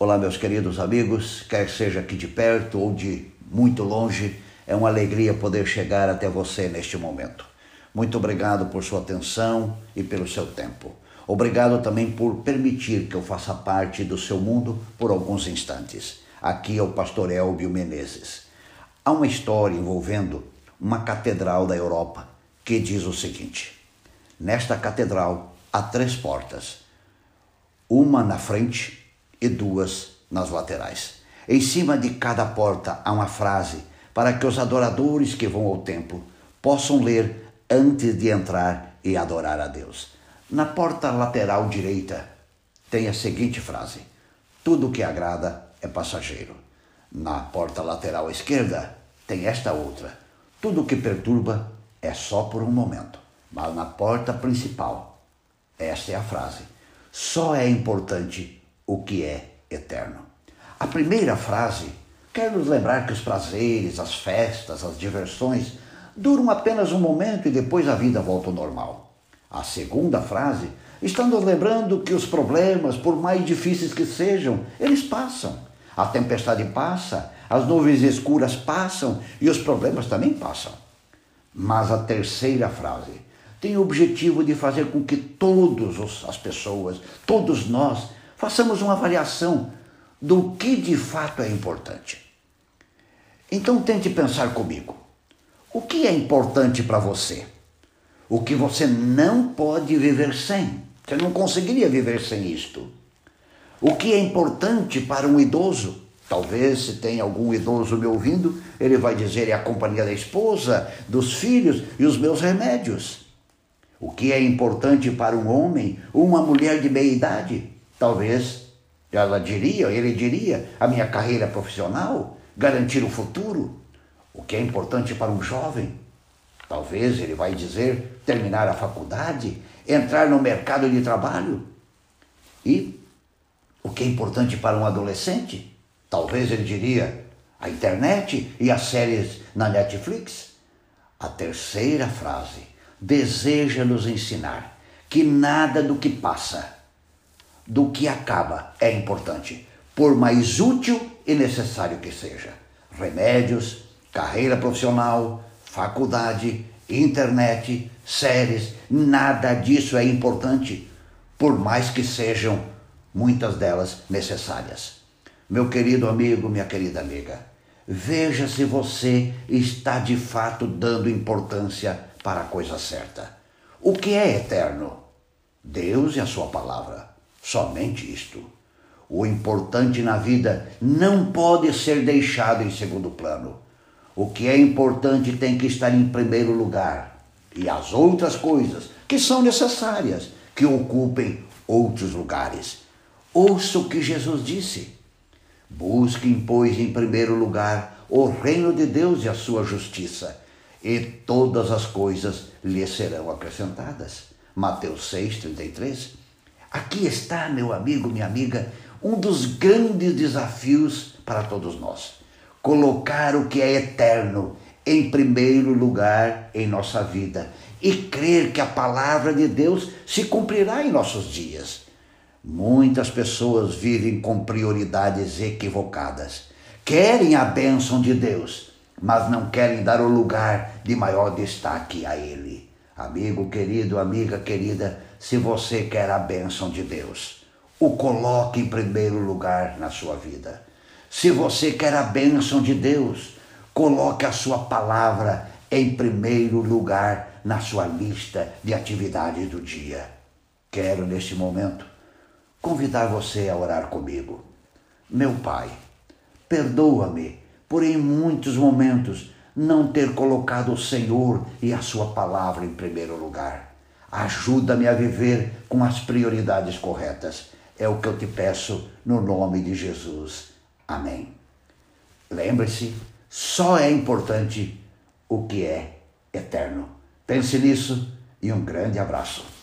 Olá, meus queridos amigos, quer seja aqui de perto ou de muito longe, é uma alegria poder chegar até você neste momento. Muito obrigado por sua atenção e pelo seu tempo. Obrigado também por permitir que eu faça parte do seu mundo por alguns instantes. Aqui é o pastor Elbio Menezes. Há uma história envolvendo uma catedral da Europa que diz o seguinte: Nesta catedral há três portas, uma na frente e duas nas laterais. Em cima de cada porta há uma frase para que os adoradores que vão ao templo possam ler antes de entrar e adorar a Deus. Na porta lateral direita tem a seguinte frase: Tudo que agrada é passageiro. Na porta lateral esquerda tem esta outra: Tudo que perturba é só por um momento. Mas na porta principal, esta é a frase: Só é importante o que é eterno. A primeira frase quer nos lembrar que os prazeres, as festas, as diversões duram apenas um momento e depois a vida volta ao normal. A segunda frase está nos lembrando que os problemas, por mais difíceis que sejam, eles passam. A tempestade passa, as nuvens escuras passam e os problemas também passam. Mas a terceira frase tem o objetivo de fazer com que todas as pessoas, todos nós, façamos uma avaliação do que de fato é importante. Então tente pensar comigo. O que é importante para você? O que você não pode viver sem? Você não conseguiria viver sem isto. O que é importante para um idoso? Talvez, se tem algum idoso me ouvindo, ele vai dizer: é a companhia da esposa, dos filhos e os meus remédios. O que é importante para um homem uma mulher de meia idade? Talvez ela diria, ele diria, a minha carreira profissional, garantir o futuro, o que é importante para um jovem. Talvez ele vai dizer terminar a faculdade, entrar no mercado de trabalho. E o que é importante para um adolescente? Talvez ele diria a internet e as séries na Netflix. A terceira frase deseja nos ensinar que nada do que passa do que acaba é importante, por mais útil e necessário que seja. Remédios, carreira profissional, faculdade, internet, séries, nada disso é importante, por mais que sejam muitas delas necessárias. Meu querido amigo, minha querida amiga, veja se você está de fato dando importância para a coisa certa. O que é eterno? Deus e a Sua palavra. Somente isto. O importante na vida não pode ser deixado em segundo plano. O que é importante tem que estar em primeiro lugar. E as outras coisas que são necessárias que ocupem outros lugares. Ouça o que Jesus disse. Busquem, pois, em primeiro lugar o reino de Deus e a sua justiça, e todas as coisas lhe serão acrescentadas. Mateus 6, 33. Aqui está, meu amigo, minha amiga, um dos grandes desafios para todos nós. Colocar o que é eterno em primeiro lugar em nossa vida e crer que a palavra de Deus se cumprirá em nossos dias. Muitas pessoas vivem com prioridades equivocadas. Querem a bênção de Deus, mas não querem dar o lugar de maior destaque a Ele. Amigo querido, amiga querida, se você quer a bênção de Deus, o coloque em primeiro lugar na sua vida. Se você quer a bênção de Deus, coloque a sua palavra em primeiro lugar na sua lista de atividades do dia. Quero, neste momento, convidar você a orar comigo. Meu Pai, perdoa-me por em muitos momentos não ter colocado o Senhor e a Sua palavra em primeiro lugar. Ajuda-me a viver com as prioridades corretas. É o que eu te peço no nome de Jesus. Amém. Lembre-se, só é importante o que é eterno. Pense nisso e um grande abraço.